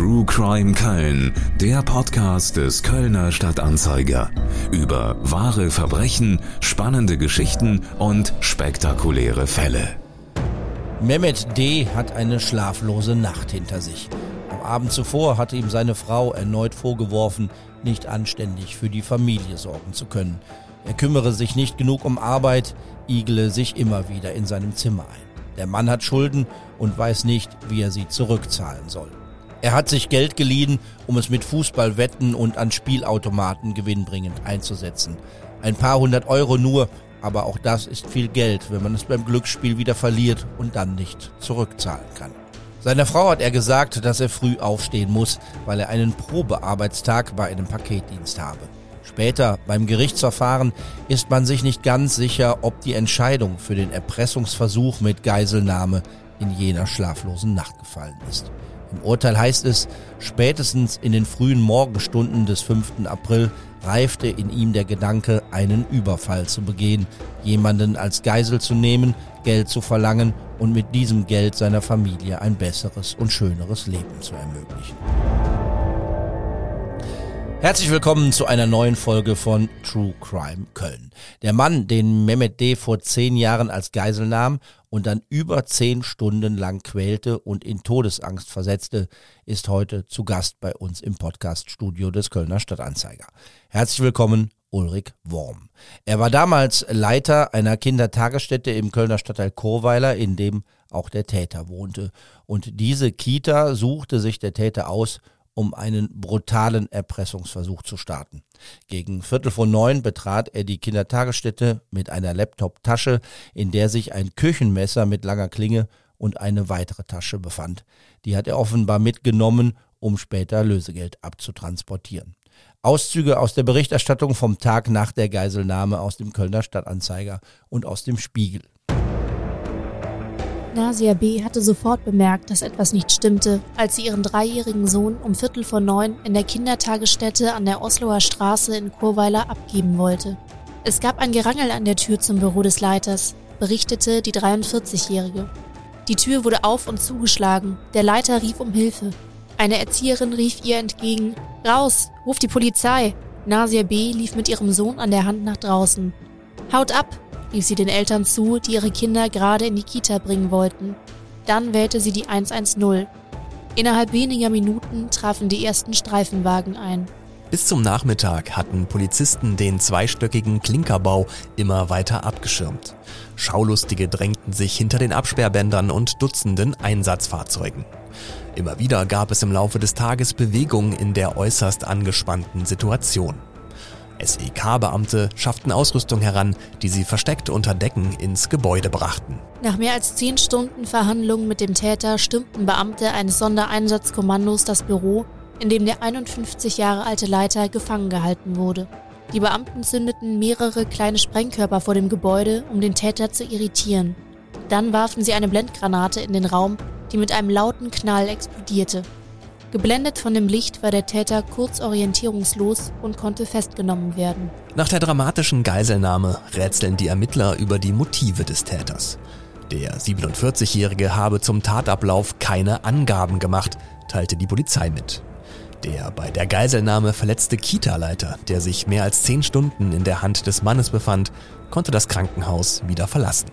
True Crime Köln, der Podcast des Kölner Stadtanzeiger. Über wahre Verbrechen, spannende Geschichten und spektakuläre Fälle. Mehmet D. hat eine schlaflose Nacht hinter sich. Am Abend zuvor hatte ihm seine Frau erneut vorgeworfen, nicht anständig für die Familie sorgen zu können. Er kümmere sich nicht genug um Arbeit, igle sich immer wieder in seinem Zimmer ein. Der Mann hat Schulden und weiß nicht, wie er sie zurückzahlen soll. Er hat sich Geld geliehen, um es mit Fußballwetten und an Spielautomaten gewinnbringend einzusetzen. Ein paar hundert Euro nur, aber auch das ist viel Geld, wenn man es beim Glücksspiel wieder verliert und dann nicht zurückzahlen kann. Seiner Frau hat er gesagt, dass er früh aufstehen muss, weil er einen Probearbeitstag bei einem Paketdienst habe. Später beim Gerichtsverfahren ist man sich nicht ganz sicher, ob die Entscheidung für den Erpressungsversuch mit Geiselnahme in jener schlaflosen Nacht gefallen ist. Im Urteil heißt es, spätestens in den frühen Morgenstunden des 5. April reifte in ihm der Gedanke, einen Überfall zu begehen, jemanden als Geisel zu nehmen, Geld zu verlangen und mit diesem Geld seiner Familie ein besseres und schöneres Leben zu ermöglichen. Herzlich willkommen zu einer neuen Folge von True Crime Köln. Der Mann, den Mehmet D. vor zehn Jahren als Geisel nahm und dann über zehn Stunden lang quälte und in Todesangst versetzte, ist heute zu Gast bei uns im Podcaststudio des Kölner Stadtanzeiger. Herzlich willkommen, Ulrich Worm. Er war damals Leiter einer Kindertagesstätte im Kölner Stadtteil Chorweiler, in dem auch der Täter wohnte. Und diese Kita suchte sich der Täter aus, um einen brutalen Erpressungsversuch zu starten. Gegen Viertel vor neun betrat er die Kindertagesstätte mit einer Laptop-Tasche, in der sich ein Küchenmesser mit langer Klinge und eine weitere Tasche befand. Die hat er offenbar mitgenommen, um später Lösegeld abzutransportieren. Auszüge aus der Berichterstattung vom Tag nach der Geiselnahme aus dem Kölner Stadtanzeiger und aus dem Spiegel. Nasia B. hatte sofort bemerkt, dass etwas nicht stimmte, als sie ihren dreijährigen Sohn um Viertel vor neun in der Kindertagesstätte an der Osloer Straße in Chorweiler abgeben wollte. Es gab ein Gerangel an der Tür zum Büro des Leiters, berichtete die 43-Jährige. Die Tür wurde auf und zugeschlagen. Der Leiter rief um Hilfe. Eine Erzieherin rief ihr entgegen: Raus, ruf die Polizei! Nasia B. lief mit ihrem Sohn an der Hand nach draußen. Haut ab, rief sie den Eltern zu, die ihre Kinder gerade in die Kita bringen wollten. Dann wählte sie die 110. Innerhalb weniger Minuten trafen die ersten Streifenwagen ein. Bis zum Nachmittag hatten Polizisten den zweistöckigen Klinkerbau immer weiter abgeschirmt. Schaulustige drängten sich hinter den Absperrbändern und Dutzenden Einsatzfahrzeugen. Immer wieder gab es im Laufe des Tages Bewegung in der äußerst angespannten Situation. SEK-Beamte schafften Ausrüstung heran, die sie versteckt unter Decken ins Gebäude brachten. Nach mehr als zehn Stunden Verhandlungen mit dem Täter stürmten Beamte eines Sondereinsatzkommandos das Büro, in dem der 51 Jahre alte Leiter gefangen gehalten wurde. Die Beamten zündeten mehrere kleine Sprengkörper vor dem Gebäude, um den Täter zu irritieren. Dann warfen sie eine Blendgranate in den Raum, die mit einem lauten Knall explodierte. Geblendet von dem Licht war der Täter kurz orientierungslos und konnte festgenommen werden. Nach der dramatischen Geiselnahme rätseln die Ermittler über die Motive des Täters. Der 47-Jährige habe zum Tatablauf keine Angaben gemacht, teilte die Polizei mit. Der bei der Geiselnahme verletzte Kita-Leiter, der sich mehr als zehn Stunden in der Hand des Mannes befand, konnte das Krankenhaus wieder verlassen.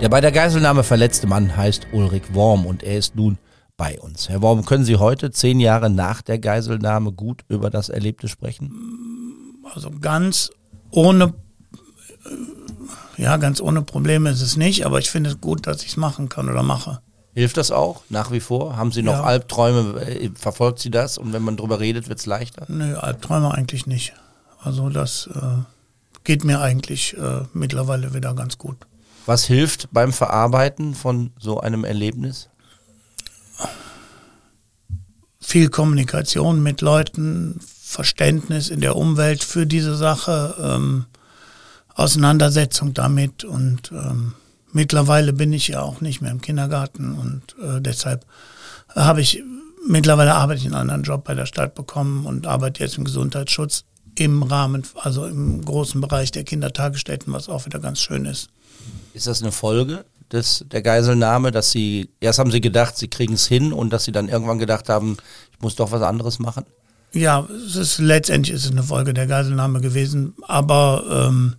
Der bei der Geiselnahme verletzte Mann heißt Ulrich Worm und er ist nun bei uns. Herr Worm, können Sie heute, zehn Jahre nach der Geiselnahme, gut über das Erlebte sprechen? Also ganz ohne, ja, ganz ohne Probleme ist es nicht, aber ich finde es gut, dass ich es machen kann oder mache. Hilft das auch nach wie vor? Haben Sie noch Ja. Albträume? Äh, Verfolgt Sie das? Und wenn man drüber redet, wird es leichter? Nö, Albträume eigentlich nicht. Also das äh, geht mir eigentlich äh, mittlerweile wieder ganz gut. Was hilft beim Verarbeiten von so einem Erlebnis? Viel Kommunikation mit Leuten, Verständnis in der Umwelt für diese Sache, ähm, Auseinandersetzung damit und ähm, mittlerweile bin ich ja auch nicht mehr im Kindergarten und äh, deshalb habe ich mittlerweile arbeite ich einen anderen Job bei der Stadt bekommen und arbeite jetzt im Gesundheitsschutz im Rahmen, also im großen Bereich der Kindertagesstätten, was auch wieder ganz schön ist. Ist das eine Folge des, der Geiselnahme, dass sie, erst haben sie gedacht, sie kriegen es hin und dass sie dann irgendwann gedacht haben, ich muss doch was anderes machen? Ja, es ist letztendlich ist es eine Folge der Geiselnahme gewesen, aber ähm,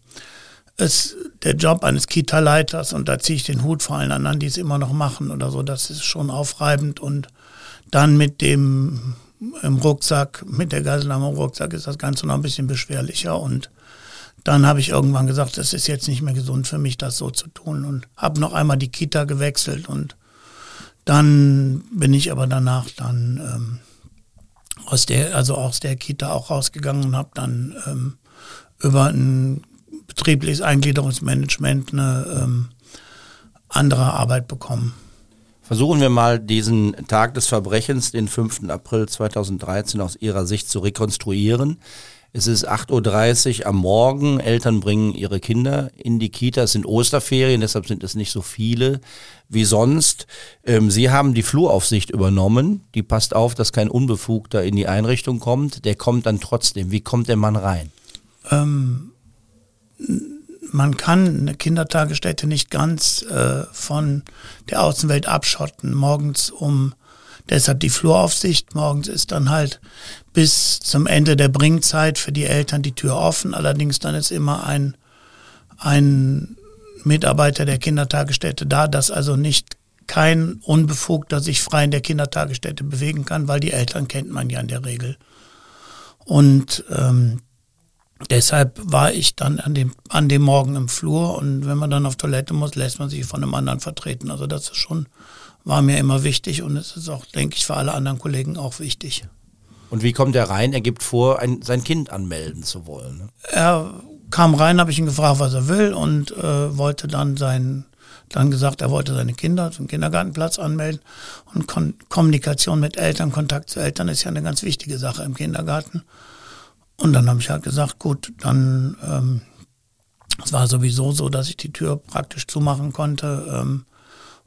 es, der Job eines Kita-Leiters, und da ziehe ich den Hut vor allen anderen, die es immer noch machen oder so, das ist schon aufreibend und dann mit dem im Rucksack, mit der Geiselnahme im Rucksack ist das Ganze noch ein bisschen beschwerlicher und dann habe ich irgendwann gesagt, das ist jetzt nicht mehr gesund für mich, das so zu tun und habe noch einmal die Kita gewechselt und dann bin ich aber danach dann ähm, aus der, also aus der Kita auch rausgegangen und habe dann ähm, über ein betriebliches Eingliederungsmanagement eine ähm, andere Arbeit bekommen. Versuchen wir mal diesen Tag des Verbrechens, den 5. April 2013, aus Ihrer Sicht zu rekonstruieren. Es ist 8.30 Uhr am Morgen. Eltern bringen ihre Kinder in die Kita. Es sind Osterferien, deshalb sind es nicht so viele wie sonst. Ähm, Sie haben die Fluraufsicht übernommen. Die passt auf, dass kein Unbefugter in die Einrichtung kommt. Der kommt dann trotzdem. Wie kommt der Mann rein? Ähm, man kann eine Kindertagesstätte nicht ganz äh, von der Außenwelt abschotten. Morgens um Deshalb die Fluraufsicht. Morgens ist dann halt bis zum Ende der Bringzeit für die Eltern die Tür offen. Allerdings dann ist immer ein, ein Mitarbeiter der Kindertagesstätte da, dass also nicht kein Unbefugter sich frei in der Kindertagesstätte bewegen kann, weil die Eltern kennt man ja in der Regel. Und ähm, deshalb war ich dann an dem, an dem Morgen im Flur und wenn man dann auf Toilette muss, lässt man sich von einem anderen vertreten. Also das ist schon war mir immer wichtig und es ist auch, denke ich, für alle anderen Kollegen auch wichtig. Und wie kommt er rein? Er gibt vor, ein, sein Kind anmelden zu wollen. Ne? Er kam rein, habe ich ihn gefragt, was er will und äh, wollte dann sein, dann gesagt, er wollte seine Kinder zum Kindergartenplatz anmelden. Und Kon Kommunikation mit Eltern, Kontakt zu Eltern ist ja eine ganz wichtige Sache im Kindergarten. Und dann habe ich halt gesagt, gut, dann ähm, es war sowieso so, dass ich die Tür praktisch zumachen konnte. Ähm,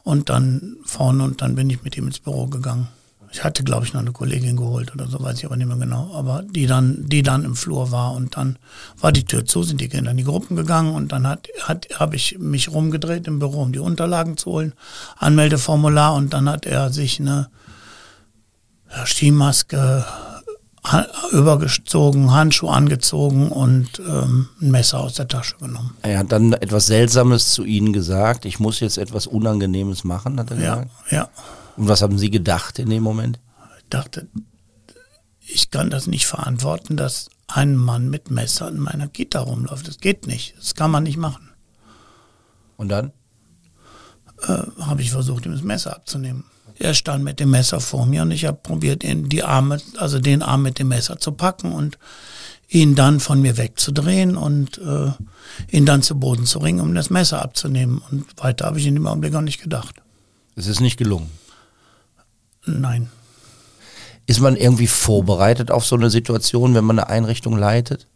und dann vorne und dann bin ich mit ihm ins Büro gegangen. Ich hatte, glaube ich, noch eine Kollegin geholt oder so, weiß ich aber nicht mehr genau. Aber die dann, die dann im Flur war und dann war die Tür zu, sind die Kinder in die Gruppen gegangen und dann hat, hat, habe ich mich rumgedreht im Büro, um die Unterlagen zu holen, Anmeldeformular und dann hat er sich eine Skimaske übergezogen, Handschuh angezogen und ähm, ein Messer aus der Tasche genommen. Er hat dann etwas Seltsames zu Ihnen gesagt. Ich muss jetzt etwas Unangenehmes machen, hat er ja, gesagt. Ja. Und was haben Sie gedacht in dem Moment? Ich dachte, ich kann das nicht verantworten, dass ein Mann mit Messer in meiner Kita rumläuft. Das geht nicht. Das kann man nicht machen. Und dann? Äh, Habe ich versucht, ihm das Messer abzunehmen. Er stand mit dem Messer vor mir und ich habe probiert, ihn die Arme, also den Arm mit dem Messer zu packen und ihn dann von mir wegzudrehen und äh, ihn dann zu Boden zu ringen, um das Messer abzunehmen. Und weiter habe ich in dem Augenblick auch nicht gedacht. Es ist nicht gelungen. Nein. Ist man irgendwie vorbereitet auf so eine Situation, wenn man eine Einrichtung leitet?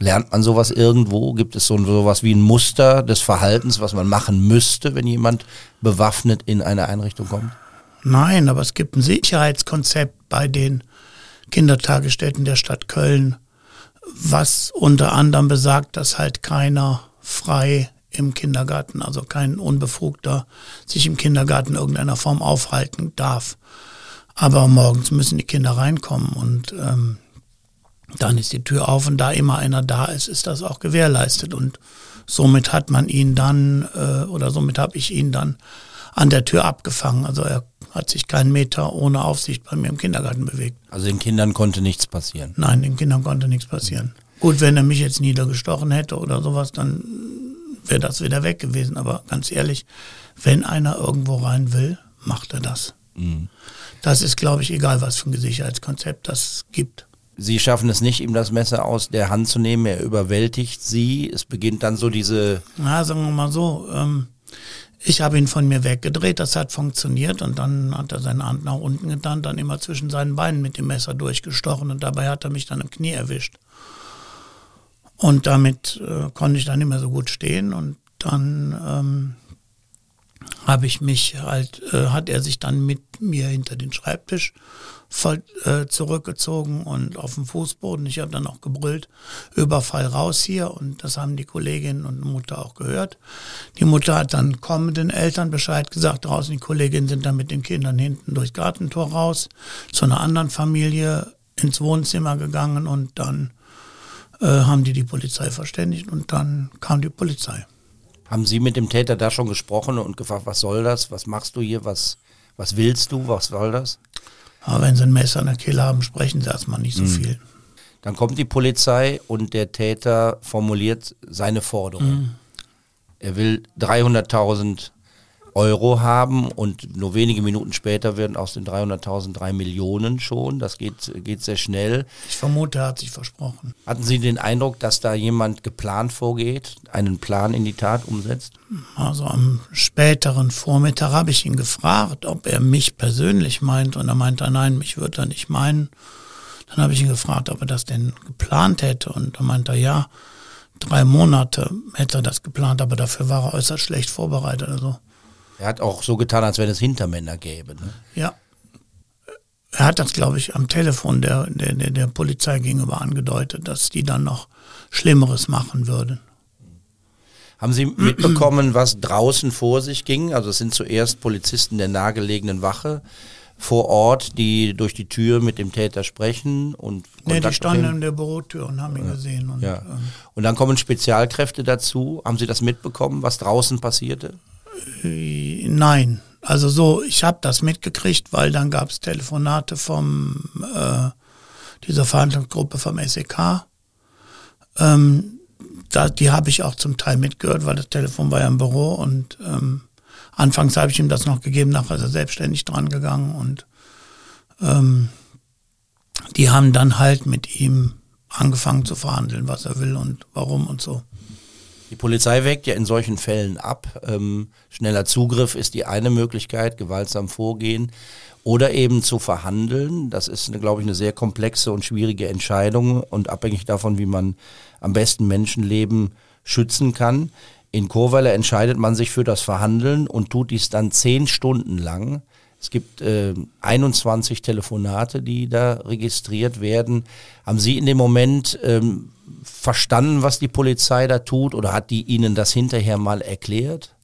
Lernt man sowas irgendwo? Gibt es so sowas wie ein Muster des Verhaltens, was man machen müsste, wenn jemand bewaffnet in eine Einrichtung kommt? Nein, aber es gibt ein Sicherheitskonzept bei den Kindertagesstätten der Stadt Köln, was unter anderem besagt, dass halt keiner frei im Kindergarten, also kein Unbefugter, sich im Kindergarten in irgendeiner Form aufhalten darf. Aber morgens müssen die Kinder reinkommen und ähm, dann ist die Tür auf und da immer einer da ist, ist das auch gewährleistet. Und somit hat man ihn dann, äh, oder somit habe ich ihn dann an der Tür abgefangen. Also er hat sich keinen Meter ohne Aufsicht bei mir im Kindergarten bewegt. Also den Kindern konnte nichts passieren? Nein, den Kindern konnte nichts passieren. Gut, wenn er mich jetzt niedergestochen hätte oder sowas, dann wäre das wieder weg gewesen. Aber ganz ehrlich, wenn einer irgendwo rein will, macht er das. Mhm. Das ist, glaube ich, egal, was für ein Sicherheitskonzept das gibt. Sie schaffen es nicht, ihm das Messer aus der Hand zu nehmen. Er überwältigt Sie. Es beginnt dann so diese. Na, sagen wir mal so. Ähm, ich habe ihn von mir weggedreht, das hat funktioniert. Und dann hat er seine Hand nach unten getan, dann immer zwischen seinen Beinen mit dem Messer durchgestochen. Und dabei hat er mich dann im Knie erwischt. Und damit äh, konnte ich dann nicht mehr so gut stehen. Und dann ähm, habe ich mich halt, äh, hat er sich dann mit mir hinter den Schreibtisch voll, äh, zurückgezogen und auf dem Fußboden. Ich habe dann auch gebrüllt, Überfall raus hier und das haben die Kollegin und Mutter auch gehört. Die Mutter hat dann kommenden Eltern Bescheid gesagt, draußen die Kolleginnen sind dann mit den Kindern hinten durchs Gartentor raus, zu einer anderen Familie ins Wohnzimmer gegangen und dann äh, haben die die Polizei verständigt und dann kam die Polizei. Haben Sie mit dem Täter da schon gesprochen und gefragt, was soll das? Was machst du hier? Was, was willst du? Was soll das? Aber wenn sie ein Messer in der Kehle haben, sprechen sie erstmal nicht so mhm. viel. Dann kommt die Polizei und der Täter formuliert seine Forderung. Mhm. Er will 300.000 Euro haben und nur wenige Minuten später werden aus den 300.000 drei Millionen schon. Das geht, geht sehr schnell. Ich vermute, er hat sich versprochen. Hatten Sie den Eindruck, dass da jemand geplant vorgeht, einen Plan in die Tat umsetzt? Also am späteren Vormittag habe ich ihn gefragt, ob er mich persönlich meint und er meinte, nein, mich würde er nicht meinen. Dann habe ich ihn gefragt, ob er das denn geplant hätte und er meinte, ja, drei Monate hätte er das geplant, aber dafür war er äußerst schlecht vorbereitet. Also er hat auch so getan, als wenn es Hintermänner gäbe. Ne? Ja. Er hat das, glaube ich, am Telefon der, der, der, Polizei gegenüber angedeutet, dass die dann noch Schlimmeres machen würden. Haben Sie mitbekommen, was draußen vor sich ging? Also es sind zuerst Polizisten der nahegelegenen Wache vor Ort, die durch die Tür mit dem Täter sprechen und Nee, die standen in der Bürotür und haben ihn gesehen. Und, ja. ähm, und dann kommen Spezialkräfte dazu. Haben Sie das mitbekommen, was draußen passierte? Nein, also so, ich habe das mitgekriegt, weil dann gab es Telefonate vom äh, dieser Verhandlungsgruppe vom SEK. Ähm, da, die habe ich auch zum Teil mitgehört, weil das Telefon war ja im Büro und ähm, anfangs habe ich ihm das noch gegeben, nachher ist er selbstständig dran gegangen und ähm, die haben dann halt mit ihm angefangen zu verhandeln, was er will und warum und so. Die Polizei weckt ja in solchen Fällen ab. Ähm, schneller Zugriff ist die eine Möglichkeit, gewaltsam vorgehen oder eben zu verhandeln. Das ist, glaube ich, eine sehr komplexe und schwierige Entscheidung und abhängig davon, wie man am besten Menschenleben schützen kann. In Chorweiler entscheidet man sich für das Verhandeln und tut dies dann zehn Stunden lang. Es gibt äh, 21 Telefonate, die da registriert werden. Haben Sie in dem Moment ähm, verstanden, was die Polizei da tut oder hat die Ihnen das hinterher mal erklärt?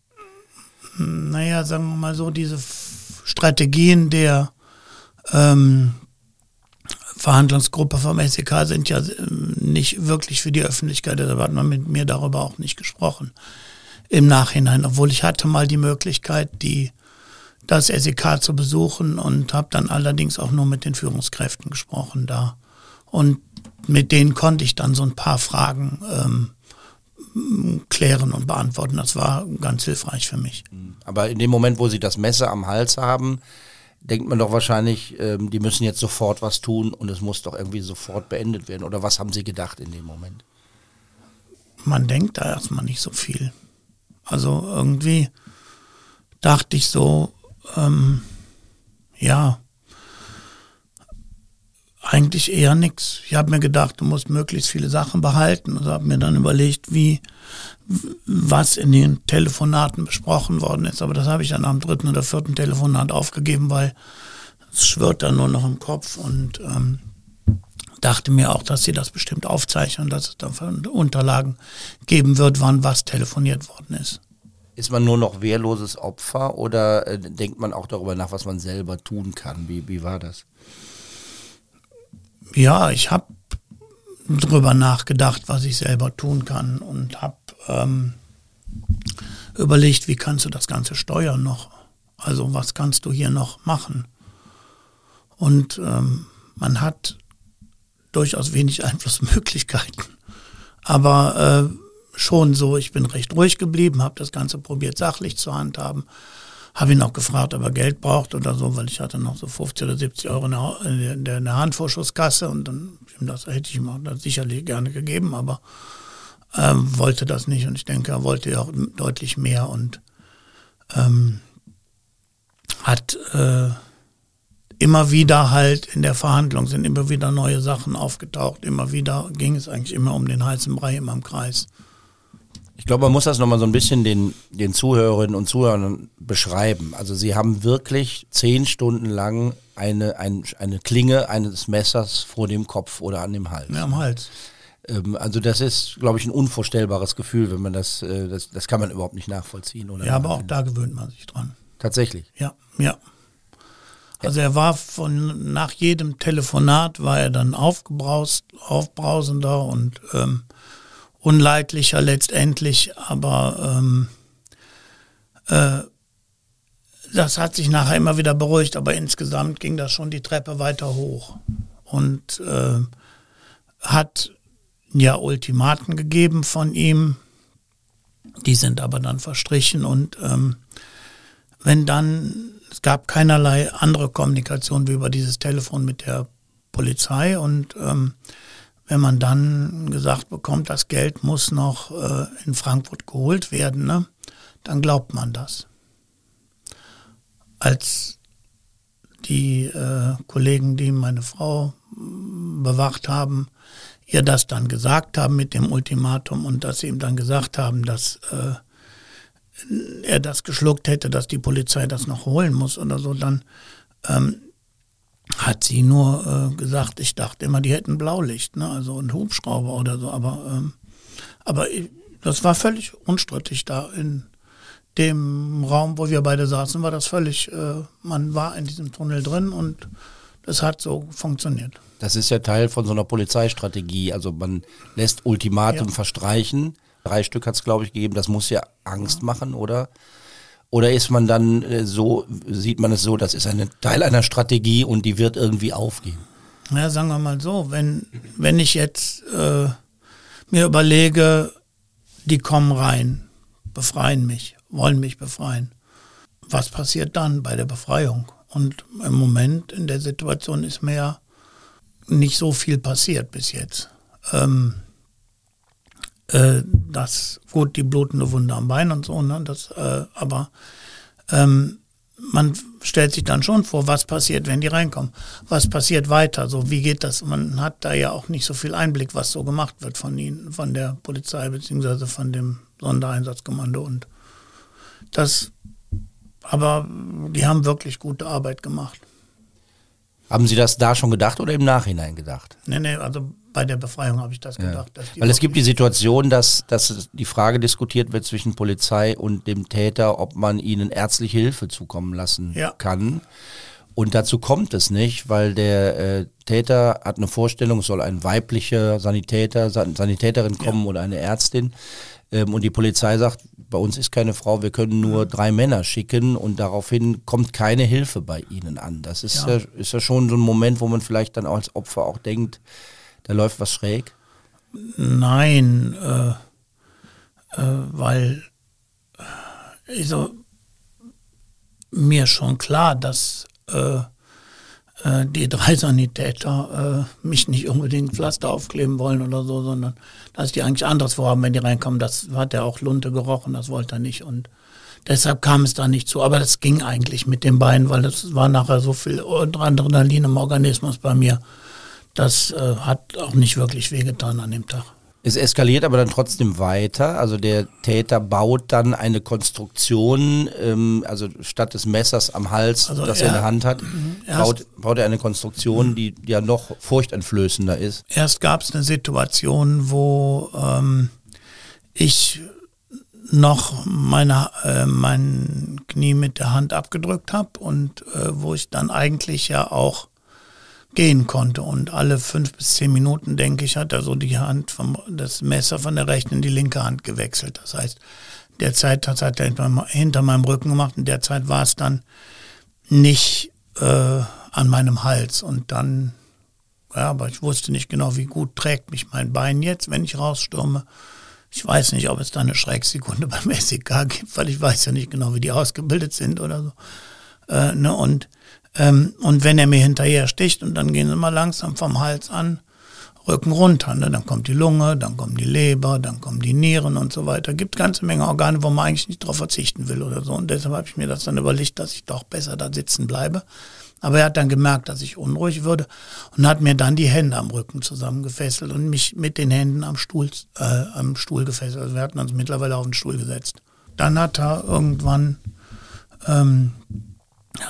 Naja, sagen wir mal so, diese Strategien der ähm, Verhandlungsgruppe vom SEK sind ja ähm, nicht wirklich für die Öffentlichkeit, deshalb hat man mit mir darüber auch nicht gesprochen im Nachhinein, obwohl ich hatte mal die Möglichkeit, die das SEK zu besuchen und habe dann allerdings auch nur mit den Führungskräften gesprochen da. Und mit denen konnte ich dann so ein paar Fragen ähm, klären und beantworten. Das war ganz hilfreich für mich. Aber in dem Moment, wo Sie das Messer am Hals haben, denkt man doch wahrscheinlich, ähm, die müssen jetzt sofort was tun und es muss doch irgendwie sofort beendet werden. Oder was haben Sie gedacht in dem Moment? Man denkt da erstmal nicht so viel. Also irgendwie dachte ich so, ähm, ja, eigentlich eher nichts. Ich habe mir gedacht, du musst möglichst viele Sachen behalten und habe mir dann überlegt, wie was in den Telefonaten besprochen worden ist. Aber das habe ich dann am dritten oder vierten Telefonat aufgegeben, weil es schwirrt dann nur noch im Kopf und ähm, dachte mir auch, dass sie das bestimmt aufzeichnen, dass es dann Unterlagen geben wird, wann was telefoniert worden ist. Ist man nur noch wehrloses Opfer oder äh, denkt man auch darüber nach, was man selber tun kann? Wie, wie war das? Ja, ich habe drüber nachgedacht, was ich selber tun kann und habe ähm, überlegt, wie kannst du das Ganze steuern noch? Also was kannst du hier noch machen? Und ähm, man hat durchaus wenig Einflussmöglichkeiten. Aber äh, schon so, ich bin recht ruhig geblieben, habe das Ganze probiert sachlich zu handhaben. Habe ihn auch gefragt, ob er Geld braucht oder so, weil ich hatte noch so 50 oder 70 Euro in der, Handvorschusskasse und dann das hätte ich ihm auch sicherlich gerne gegeben, aber ähm, wollte das nicht und ich denke, er wollte ja auch deutlich mehr und ähm, hat äh, immer wieder halt in der Verhandlung sind immer wieder neue Sachen aufgetaucht, immer wieder ging es eigentlich immer um den heißen Brei immer im Kreis. Ich glaube, man muss das nochmal so ein bisschen den, den Zuhörerinnen und Zuhörern beschreiben. Also sie haben wirklich zehn Stunden lang eine, ein, eine Klinge eines Messers vor dem Kopf oder an dem Hals. Ja, am Hals. Ähm, also das ist, glaube ich, ein unvorstellbares Gefühl, wenn man das, äh, das, das kann man überhaupt nicht nachvollziehen. Oder ja, aber auch da gewöhnt man sich dran. Tatsächlich? Ja, ja. Also er war von nach jedem Telefonat war er dann aufgebraust, aufbrausender und ähm, unleidlicher letztendlich, aber ähm, äh, das hat sich nachher immer wieder beruhigt, aber insgesamt ging das schon die Treppe weiter hoch und äh, hat ja Ultimaten gegeben von ihm, die sind aber dann verstrichen und ähm, wenn dann, es gab keinerlei andere Kommunikation wie über dieses Telefon mit der Polizei und ähm, wenn man dann gesagt bekommt, das Geld muss noch äh, in Frankfurt geholt werden, ne, dann glaubt man das. Als die äh, Kollegen, die meine Frau bewacht haben, ihr das dann gesagt haben mit dem Ultimatum und dass sie ihm dann gesagt haben, dass äh, er das geschluckt hätte, dass die Polizei das noch holen muss oder so, dann ähm, hat sie nur äh, gesagt, ich dachte immer, die hätten Blaulicht, ne? also ein Hubschrauber oder so, aber, ähm, aber ich, das war völlig unstrittig da in dem Raum, wo wir beide saßen, war das völlig, äh, man war in diesem Tunnel drin und das hat so funktioniert. Das ist ja Teil von so einer Polizeistrategie, also man lässt Ultimatum ja. verstreichen, drei Stück hat es glaube ich gegeben, das muss ja Angst machen, oder? Oder ist man dann äh, so, sieht man es so, das ist ein Teil einer Strategie und die wird irgendwie aufgehen? Ja, sagen wir mal so, wenn, wenn ich jetzt äh, mir überlege, die kommen rein, befreien mich, wollen mich befreien. Was passiert dann bei der Befreiung? Und im Moment in der Situation ist mir ja nicht so viel passiert bis jetzt. Ähm, äh, das, gut, die blutende Wunde am Bein und so, ne, das, äh, aber ähm, man stellt sich dann schon vor, was passiert, wenn die reinkommen. Was passiert weiter? So, wie geht das? Man hat da ja auch nicht so viel Einblick, was so gemacht wird von ihnen, von der Polizei beziehungsweise von dem Sondereinsatzkommando und das, aber die haben wirklich gute Arbeit gemacht. Haben Sie das da schon gedacht oder im Nachhinein gedacht? Nee, nee, also bei der Befreiung habe ich das gedacht. Ja. Weil es gibt die Situation, dass, dass die Frage diskutiert wird zwischen Polizei und dem Täter, ob man ihnen ärztliche Hilfe zukommen lassen ja. kann. Und dazu kommt es nicht, weil der äh, Täter hat eine Vorstellung, es soll ein weiblicher Sanitäter, Sanitäterin kommen ja. oder eine Ärztin. Ähm, und die Polizei sagt, bei uns ist keine Frau, wir können nur drei Männer schicken und daraufhin kommt keine Hilfe bei ihnen an. Das ist ja, ist ja schon so ein Moment, wo man vielleicht dann auch als Opfer auch denkt, da läuft was schräg? Nein, äh, äh, weil also, mir schon klar, dass äh, äh die drei Sanitäter äh, mich nicht unbedingt Pflaster aufkleben wollen oder so, sondern dass die eigentlich anderes vorhaben, wenn die reinkommen. Das hat er auch Lunte gerochen, das wollte er nicht und deshalb kam es da nicht zu. Aber das ging eigentlich mit den beiden, weil es war nachher so viel Adrenalin im Organismus bei mir das äh, hat auch nicht wirklich wehgetan an dem Tag. Es eskaliert aber dann trotzdem weiter. Also der Täter baut dann eine Konstruktion, ähm, also statt des Messers am Hals, also das er, er, in der Hand hat, mhm. baut, baut, er eine Konstruktion, die ja noch furchteinflößender ist. Erst gab es eine Situation, wo ähm, ich noch meine, äh, mein Knie mit der Hand abgedrückt habe und äh, wo ich dann eigentlich ja auch gehen konnte. Und alle fünf bis zehn Minuten, denke ich, hat er so die Hand vom, das Messer von der rechten in die linke Hand gewechselt. Das heißt, derzeit hat er hinter meinem Rücken gemacht und derzeit war es dann nicht äh, an meinem Hals. Und dann, ja, aber ich wusste nicht genau, wie gut trägt mich mein Bein jetzt, wenn ich rausstürme. Ich weiß nicht, ob es da eine Schrecksekunde beim SEK gibt, weil ich weiß ja nicht genau, wie die ausgebildet sind oder so. Äh, ne? Und ähm, und wenn er mir hinterher sticht und dann gehen sie mal langsam vom Hals an Rücken runter. Ne? Dann kommt die Lunge, dann kommt die Leber, dann kommen die Nieren und so weiter. Gibt ganze Menge Organe, wo man eigentlich nicht drauf verzichten will oder so. Und deshalb habe ich mir das dann überlegt, dass ich doch besser da sitzen bleibe. Aber er hat dann gemerkt, dass ich unruhig würde und hat mir dann die Hände am Rücken zusammengefesselt und mich mit den Händen am Stuhl, äh, am Stuhl gefesselt. Also wir hatten uns mittlerweile auf den Stuhl gesetzt. Dann hat er irgendwann ähm,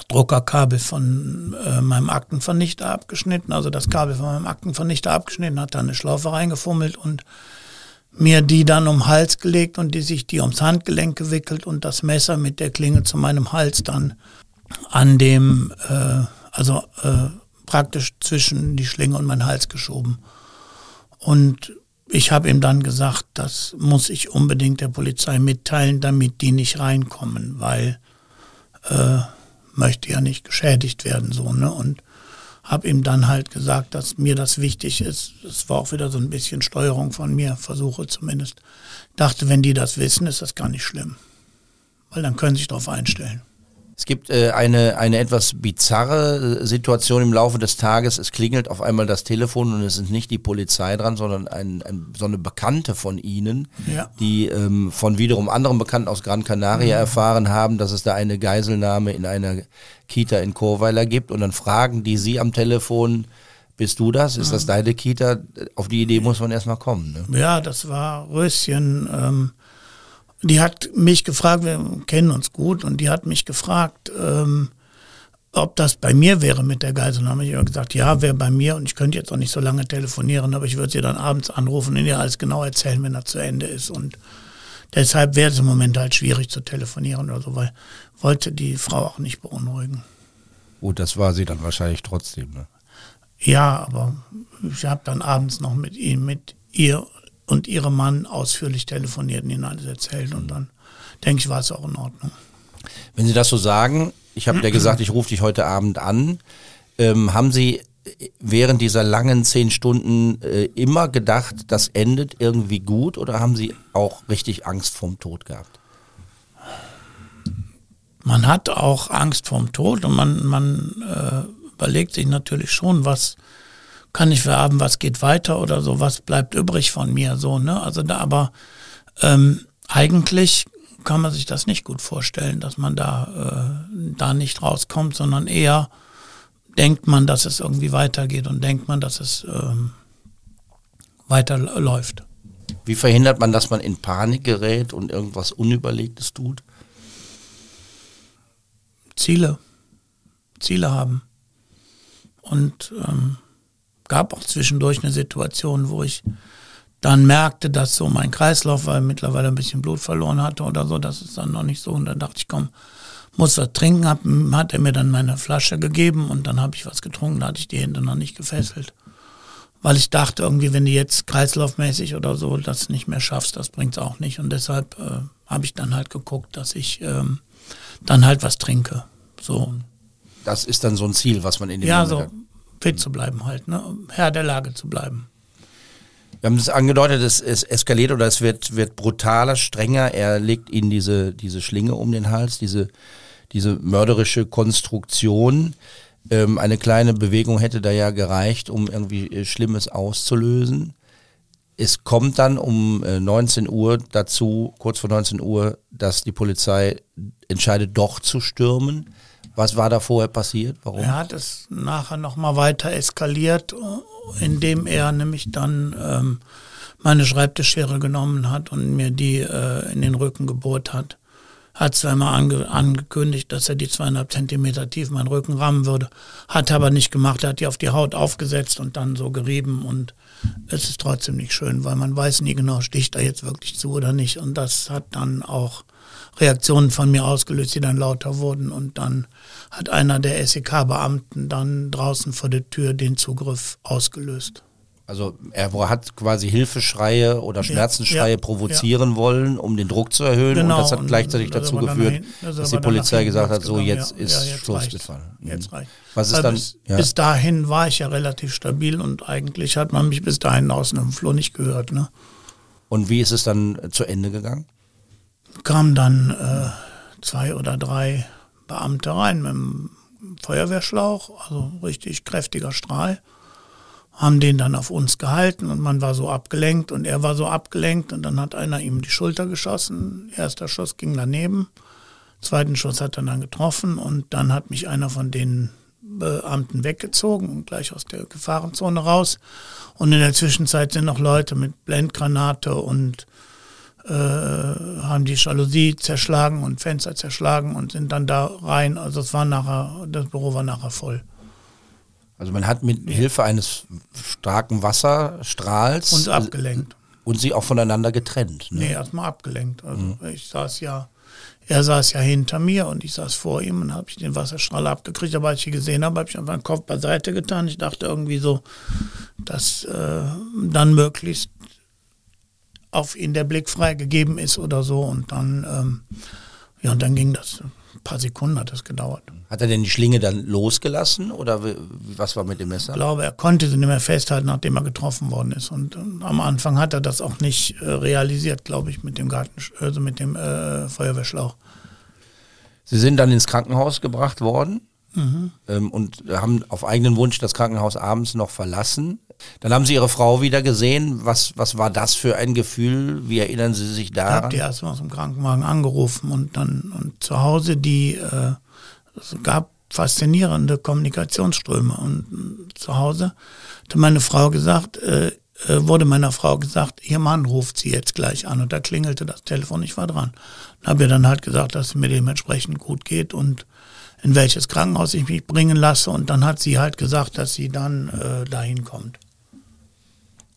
Druckerkabel von äh, meinem Aktenvernichter abgeschnitten, also das Kabel von meinem Aktenvernichter abgeschnitten, hat da eine Schlaufe reingefummelt und mir die dann um den Hals gelegt und die sich die ums Handgelenk gewickelt und das Messer mit der Klinge zu meinem Hals dann an dem, äh, also äh, praktisch zwischen die Schlinge und meinen Hals geschoben. Und ich habe ihm dann gesagt, das muss ich unbedingt der Polizei mitteilen, damit die nicht reinkommen, weil äh, möchte ja nicht geschädigt werden so ne und habe ihm dann halt gesagt, dass mir das wichtig ist. Das war auch wieder so ein bisschen Steuerung von mir, Versuche zumindest. Dachte, wenn die das wissen, ist das gar nicht schlimm, weil dann können sie sich darauf einstellen. Es gibt äh, eine, eine etwas bizarre äh, Situation im Laufe des Tages. Es klingelt auf einmal das Telefon und es ist nicht die Polizei dran, sondern ein, ein, so eine Bekannte von Ihnen, ja. die ähm, von wiederum anderen Bekannten aus Gran Canaria mhm. erfahren haben, dass es da eine Geiselnahme in einer Kita in Chorweiler gibt. Und dann fragen die Sie am Telefon, bist du das? Ist mhm. das deine Kita? Auf die Idee muss man erstmal kommen. Ne? Ja, das war Röschen. Ähm die hat mich gefragt, wir kennen uns gut, und die hat mich gefragt, ähm, ob das bei mir wäre mit der Geiselnahme. Ich habe gesagt, ja, wäre bei mir und ich könnte jetzt auch nicht so lange telefonieren, aber ich würde sie dann abends anrufen und ihr alles genau erzählen, wenn er zu Ende ist. Und deshalb wäre es im Moment halt schwierig zu telefonieren oder so, weil wollte die Frau auch nicht beunruhigen. Gut, das war sie dann wahrscheinlich trotzdem, ne? Ja, aber ich habe dann abends noch mit ihm, mit ihr und ihrem Mann ausführlich telefoniert und ihnen alles erzählt und dann denke ich, war es auch in Ordnung. Wenn Sie das so sagen, ich habe ja gesagt, ich rufe dich heute Abend an, ähm, haben Sie während dieser langen zehn Stunden äh, immer gedacht, das endet irgendwie gut oder haben Sie auch richtig Angst vorm Tod gehabt? Man hat auch Angst vorm Tod und man, man äh, überlegt sich natürlich schon, was, kann ich vererben, was geht weiter oder so, was bleibt übrig von mir, so, ne? Also da, aber ähm, eigentlich kann man sich das nicht gut vorstellen, dass man da, äh, da nicht rauskommt, sondern eher denkt man, dass es irgendwie weitergeht und denkt man, dass es ähm, weiterläuft. Wie verhindert man, dass man in Panik gerät und irgendwas Unüberlegtes tut? Ziele. Ziele haben. Und ähm, gab auch zwischendurch eine Situation, wo ich dann merkte, dass so mein Kreislauf, weil mittlerweile ein bisschen Blut verloren hatte oder so, das ist dann noch nicht so. Und dann dachte ich, komm, muss was trinken, hab, hat er mir dann meine Flasche gegeben und dann habe ich was getrunken, da hatte ich die Hände noch nicht gefesselt. Weil ich dachte irgendwie, wenn du jetzt kreislaufmäßig oder so das nicht mehr schaffst, das bringt's auch nicht. Und deshalb äh, habe ich dann halt geguckt, dass ich ähm, dann halt was trinke. So. Das ist dann so ein Ziel, was man in dem Ja, Moment so, hat fit zu bleiben halt, ne? Herr der Lage zu bleiben. Wir haben es angedeutet, es, es eskaliert oder es wird, wird brutaler, strenger. Er legt ihnen diese, diese Schlinge um den Hals, diese, diese mörderische Konstruktion. Ähm, eine kleine Bewegung hätte da ja gereicht, um irgendwie äh, Schlimmes auszulösen. Es kommt dann um 19 äh, Uhr dazu, kurz vor 19 Uhr, dass die Polizei entscheidet, doch zu stürmen. Was war da vorher passiert? Warum? Er hat es nachher nochmal weiter eskaliert, indem er nämlich dann ähm, meine Schreibtischschere genommen hat und mir die äh, in den Rücken gebohrt hat. Hat zweimal ange angekündigt, dass er die zweieinhalb Zentimeter tief meinen Rücken rammen würde. Hat aber nicht gemacht. Er hat die auf die Haut aufgesetzt und dann so gerieben. Und es ist trotzdem nicht schön, weil man weiß nie genau, sticht er jetzt wirklich zu oder nicht. Und das hat dann auch Reaktionen von mir ausgelöst, die dann lauter wurden. Und dann hat einer der SEK-Beamten dann draußen vor der Tür den Zugriff ausgelöst. Also er hat quasi Hilfeschreie oder Schmerzensschreie ja, provozieren ja. wollen, um den Druck zu erhöhen. Genau, und das hat gleichzeitig dazu geführt, hin, dass die Polizei gesagt hat, so jetzt ist ja, jetzt Schluss gefallen. Jetzt reicht. Was ist dann? Bis, bis, dahin war ich ja relativ stabil und eigentlich hat man mich bis dahin außen im Flur nicht gehört. Ne? Und wie ist es dann zu Ende gegangen? Kamen dann äh, zwei oder drei Beamte rein mit einem Feuerwehrschlauch, also richtig kräftiger Strahl. haben den dann auf uns gehalten und man war so abgelenkt und er war so abgelenkt und dann hat einer ihm die Schulter geschossen. Erster Schuss ging daneben, zweiten Schuss hat er dann getroffen und dann hat mich einer von den Beamten weggezogen und gleich aus der Gefahrenzone raus. Und in der Zwischenzeit sind noch Leute mit Blendgranate und äh, haben die Jalousie zerschlagen und Fenster zerschlagen und sind dann da rein. Also es war nachher, das Büro war nachher voll. Also man hat mit Hilfe eines starken Wasserstrahls uns abgelenkt. Und sie auch voneinander getrennt. Ne? Nee, erstmal abgelenkt. Also mhm. ich saß ja, er saß ja hinter mir und ich saß vor ihm und habe ich den Wasserstrahl abgekriegt. Aber als ich ihn gesehen habe, habe ich einfach den Kopf beiseite getan. Ich dachte irgendwie so, dass äh, dann möglichst auf ihn der Blick freigegeben ist oder so. Und dann, ähm, ja, und dann ging das. Ein paar Sekunden hat das gedauert. Hat er denn die Schlinge dann losgelassen oder was war mit dem Messer? Ich glaube, er konnte sie nicht mehr festhalten, nachdem er getroffen worden ist. Und, und am Anfang hat er das auch nicht äh, realisiert, glaube ich, mit dem Garten, also mit dem äh, Feuerwehrschlauch. Sie sind dann ins Krankenhaus gebracht worden mhm. ähm, und haben auf eigenen Wunsch das Krankenhaus abends noch verlassen. Dann haben Sie Ihre Frau wieder gesehen. Was, was war das für ein Gefühl? Wie erinnern Sie sich daran? Ich habe die erstmal aus dem Krankenwagen angerufen und dann und zu Hause die, äh, es gab faszinierende Kommunikationsströme. Und zu Hause hatte meine Frau gesagt, äh, äh, wurde meiner Frau gesagt, ihr Mann ruft sie jetzt gleich an. Und da klingelte das Telefon, ich war dran. Dann habe ihr dann halt gesagt, dass es mir dementsprechend gut geht und in welches Krankenhaus ich mich bringen lasse. Und dann hat sie halt gesagt, dass sie dann äh, dahin kommt.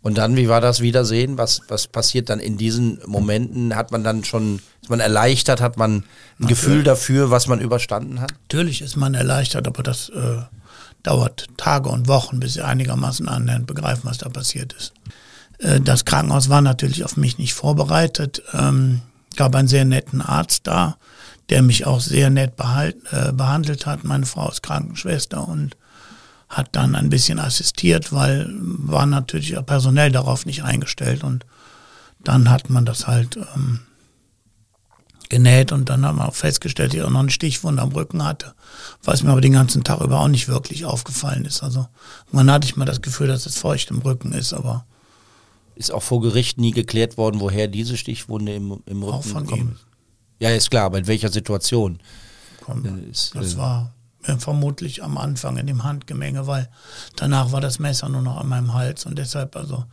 Und dann, wie war das Wiedersehen? Was, was passiert dann in diesen Momenten? Hat man dann schon, ist man erleichtert? Hat man ein Natürlich. Gefühl dafür, was man überstanden hat? Natürlich ist man erleichtert, aber das äh, dauert Tage und Wochen, bis sie einigermaßen annähernd begreifen, was da passiert ist. Äh, das Krankenhaus war natürlich auf mich nicht vorbereitet. Ähm, gab einen sehr netten Arzt da, der mich auch sehr nett behalt, äh, behandelt hat. Meine Frau ist Krankenschwester und hat dann ein bisschen assistiert, weil war natürlich personell darauf nicht eingestellt und dann hat man das halt ähm, genäht und dann haben wir auch festgestellt, dass ich auch noch eine Stichwunde am Rücken hatte, was mir aber den ganzen Tag über auch nicht wirklich aufgefallen ist. Also man hatte ich mal das Gefühl, dass es feucht im Rücken ist, aber ist auch vor Gericht nie geklärt worden, woher diese Stichwunde im, im Rücken auch von ihm. Ja, ist klar, aber in welcher Situation? Ist, das äh, war äh, vermutlich am Anfang in dem Handgemenge, weil danach war das Messer nur noch an meinem Hals und deshalb, also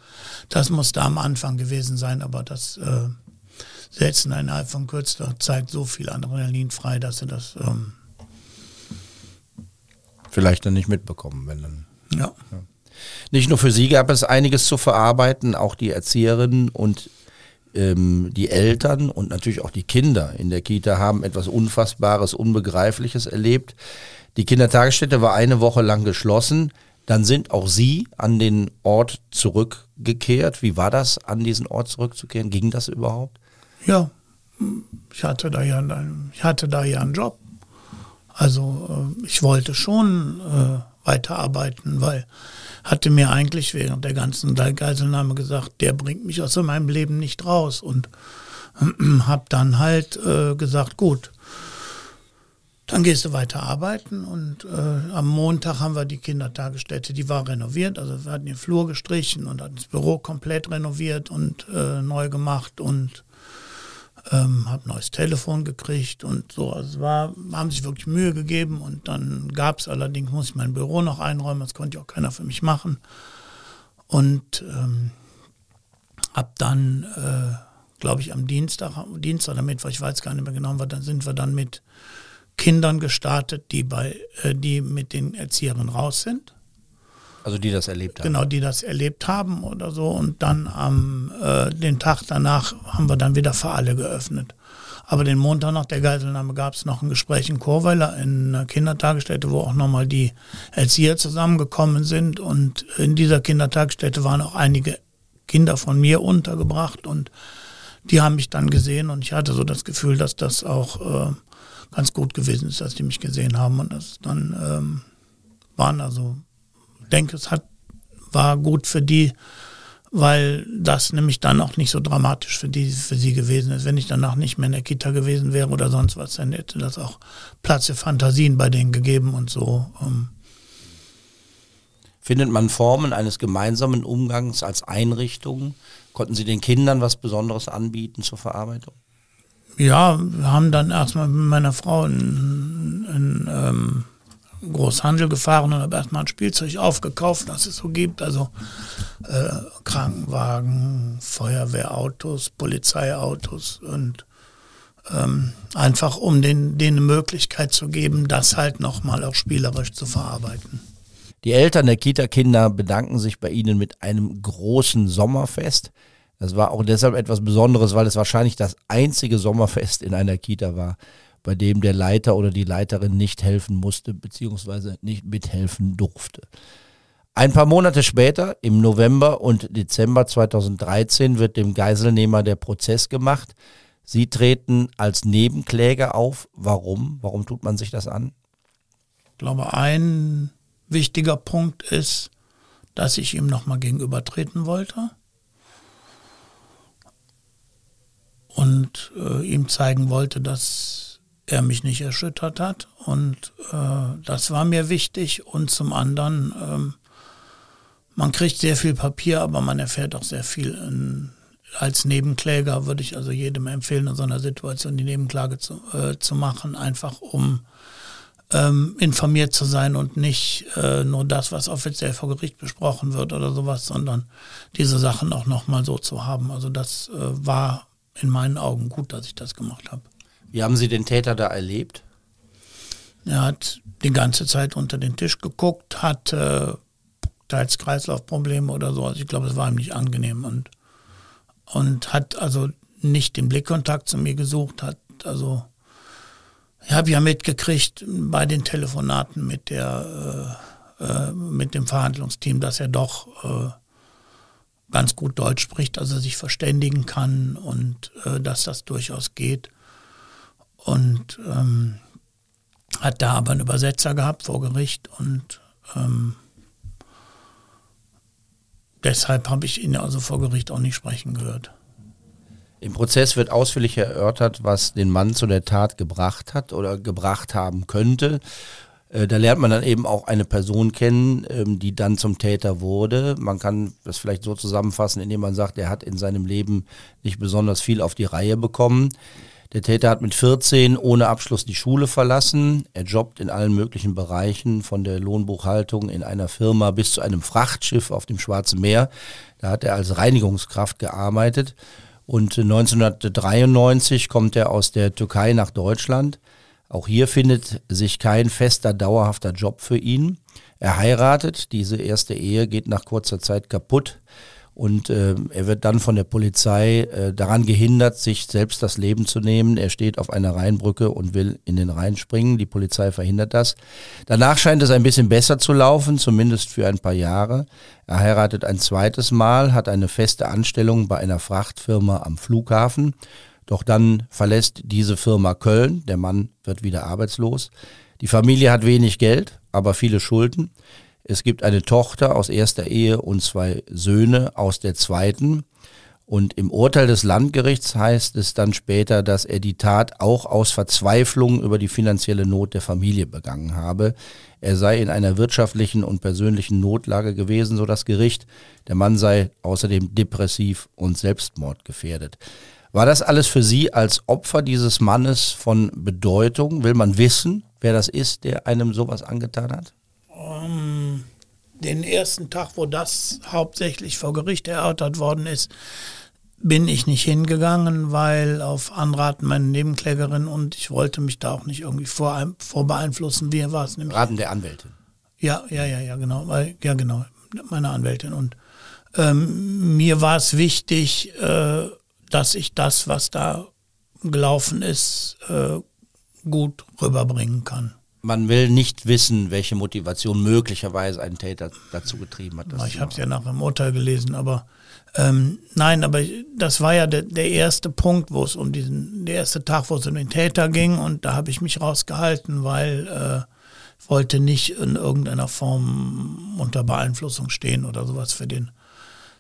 das musste am Anfang gewesen sein, aber das äh, setzen innerhalb von kürzester Zeit so viel Adrenalin frei, dass sie das ähm, vielleicht dann nicht mitbekommen, wenn dann. Ja. ja. Nicht nur für Sie gab es einiges zu verarbeiten, auch die Erzieherinnen und ähm, die Eltern und natürlich auch die Kinder in der Kita haben etwas Unfassbares, Unbegreifliches erlebt. Die Kindertagesstätte war eine Woche lang geschlossen. Dann sind auch Sie an den Ort zurückgekehrt. Wie war das, an diesen Ort zurückzukehren? Ging das überhaupt? Ja, ich hatte da ja, einen, ich hatte da ja einen Job. Also äh, ich wollte schon äh, weiterarbeiten, weil hatte mir eigentlich während der ganzen Geiselnahme gesagt, der bringt mich aus meinem Leben nicht raus. Und habe dann halt äh, gesagt, gut, dann gehst du weiter arbeiten. Und äh, am Montag haben wir die Kindertagesstätte, die war renoviert, also wir hatten den Flur gestrichen und hatten das Büro komplett renoviert und äh, neu gemacht. Und ähm, habe neues Telefon gekriegt und so. Also es war, haben sich wirklich Mühe gegeben und dann gab es allerdings, muss ich mein Büro noch einräumen, das konnte ja auch keiner für mich machen. Und ähm, ab dann, äh, glaube ich, am Dienstag, Dienstag oder Mittwoch, ich weiß gar nicht mehr genau, dann sind wir dann mit Kindern gestartet, die bei, äh, die mit den Erzieherinnen raus sind. Also die das erlebt haben. Genau, die das erlebt haben oder so. Und dann am äh, den Tag danach haben wir dann wieder für alle geöffnet. Aber den Montag nach der Geiselnahme gab es noch ein Gespräch in Chorweiler in einer Kindertagesstätte, wo auch nochmal die Erzieher zusammengekommen sind. Und in dieser Kindertagesstätte waren auch einige Kinder von mir untergebracht und die haben mich dann gesehen und ich hatte so das Gefühl, dass das auch äh, ganz gut gewesen ist, dass die mich gesehen haben und das dann ähm, waren also, denke, es hat, war gut für die, weil das nämlich dann auch nicht so dramatisch für die, für sie gewesen ist. Wenn ich danach nicht mehr in der Kita gewesen wäre oder sonst was, dann hätte das auch Platz für Fantasien bei denen gegeben und so. Ähm. Findet man Formen eines gemeinsamen Umgangs als Einrichtung? Konnten Sie den Kindern was Besonderes anbieten zur Verarbeitung? Ja, wir haben dann erstmal mit meiner Frau einen, einen ähm, Großhandel gefahren und habe erstmal ein Spielzeug aufgekauft, das es so gibt. Also äh, Krankenwagen, Feuerwehrautos, Polizeiautos und ähm, einfach um den, denen eine Möglichkeit zu geben, das halt nochmal auch spielerisch zu verarbeiten. Die Eltern der Kita-Kinder bedanken sich bei Ihnen mit einem großen Sommerfest. Das war auch deshalb etwas Besonderes, weil es wahrscheinlich das einzige Sommerfest in einer Kita war, bei dem der Leiter oder die Leiterin nicht helfen musste, beziehungsweise nicht mithelfen durfte. Ein paar Monate später, im November und Dezember 2013, wird dem Geiselnehmer der Prozess gemacht. Sie treten als Nebenkläger auf. Warum? Warum tut man sich das an? Ich glaube, ein wichtiger Punkt ist, dass ich ihm nochmal gegenübertreten wollte und äh, ihm zeigen wollte, dass er mich nicht erschüttert hat. Und äh, das war mir wichtig. Und zum anderen, ähm, man kriegt sehr viel Papier, aber man erfährt auch sehr viel. In, als Nebenkläger würde ich also jedem empfehlen, in so einer Situation die Nebenklage zu, äh, zu machen, einfach um ähm, informiert zu sein und nicht äh, nur das, was offiziell vor Gericht besprochen wird oder sowas, sondern diese Sachen auch nochmal so zu haben. Also das äh, war in meinen Augen gut, dass ich das gemacht habe. Wie haben Sie den Täter da erlebt? Er hat die ganze Zeit unter den Tisch geguckt, hat äh, teils Kreislaufprobleme oder so. Also ich glaube, es war ihm nicht angenehm und, und hat also nicht den Blickkontakt zu mir gesucht, hat also ich habe ja mitgekriegt bei den Telefonaten mit der äh, äh, mit dem Verhandlungsteam, dass er doch äh, ganz gut Deutsch spricht, also sich verständigen kann und äh, dass das durchaus geht. Und ähm, hat da aber einen Übersetzer gehabt vor Gericht und ähm, deshalb habe ich ihn also vor Gericht auch nicht sprechen gehört. Im Prozess wird ausführlich erörtert, was den Mann zu der Tat gebracht hat oder gebracht haben könnte. Äh, da lernt man dann eben auch eine Person kennen, ähm, die dann zum Täter wurde. Man kann das vielleicht so zusammenfassen, indem man sagt, er hat in seinem Leben nicht besonders viel auf die Reihe bekommen. Der Täter hat mit 14 ohne Abschluss die Schule verlassen. Er jobbt in allen möglichen Bereichen, von der Lohnbuchhaltung in einer Firma bis zu einem Frachtschiff auf dem Schwarzen Meer. Da hat er als Reinigungskraft gearbeitet. Und 1993 kommt er aus der Türkei nach Deutschland. Auch hier findet sich kein fester, dauerhafter Job für ihn. Er heiratet, diese erste Ehe geht nach kurzer Zeit kaputt und äh, er wird dann von der Polizei äh, daran gehindert, sich selbst das Leben zu nehmen. Er steht auf einer Rheinbrücke und will in den Rhein springen. Die Polizei verhindert das. Danach scheint es ein bisschen besser zu laufen, zumindest für ein paar Jahre. Er heiratet ein zweites Mal, hat eine feste Anstellung bei einer Frachtfirma am Flughafen. Doch dann verlässt diese Firma Köln. Der Mann wird wieder arbeitslos. Die Familie hat wenig Geld, aber viele Schulden. Es gibt eine Tochter aus erster Ehe und zwei Söhne aus der zweiten. Und im Urteil des Landgerichts heißt es dann später, dass er die Tat auch aus Verzweiflung über die finanzielle Not der Familie begangen habe. Er sei in einer wirtschaftlichen und persönlichen Notlage gewesen, so das Gericht. Der Mann sei außerdem depressiv und selbstmordgefährdet. War das alles für Sie als Opfer dieses Mannes von Bedeutung? Will man wissen, wer das ist, der einem sowas angetan hat? Um, den ersten Tag, wo das hauptsächlich vor Gericht erörtert worden ist, bin ich nicht hingegangen, weil auf Anraten meiner Nebenklägerin und ich wollte mich da auch nicht irgendwie vor, vorbeeinflussen. Wie war es nämlich? Raten der Anwältin. Ja, ja, ja, ja, genau. Ja, genau. Meine Anwältin. Und ähm, mir war es wichtig, äh, dass ich das, was da gelaufen ist, äh, gut rüberbringen kann man will nicht wissen, welche Motivation möglicherweise einen Täter dazu getrieben hat. ich habe es ja nach dem Urteil gelesen, aber ähm, nein, aber das war ja der, der erste Punkt, wo es um diesen, der erste Tag, wo es um den Täter ging und da habe ich mich rausgehalten, weil äh, ich wollte nicht in irgendeiner Form unter Beeinflussung stehen oder sowas für den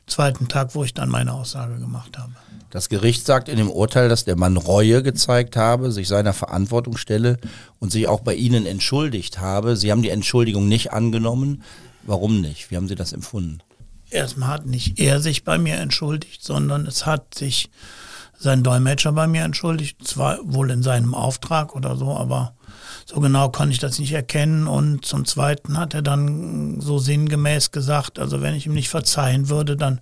zweiten Tag, wo ich dann meine Aussage gemacht habe. Das Gericht sagt in dem Urteil, dass der Mann Reue gezeigt habe, sich seiner Verantwortung stelle und sich auch bei Ihnen entschuldigt habe. Sie haben die Entschuldigung nicht angenommen. Warum nicht? Wie haben Sie das empfunden? Erstmal hat nicht er sich bei mir entschuldigt, sondern es hat sich sein Dolmetscher bei mir entschuldigt, zwar wohl in seinem Auftrag oder so, aber so genau kann ich das nicht erkennen. Und zum Zweiten hat er dann so sinngemäß gesagt, also wenn ich ihm nicht verzeihen würde, dann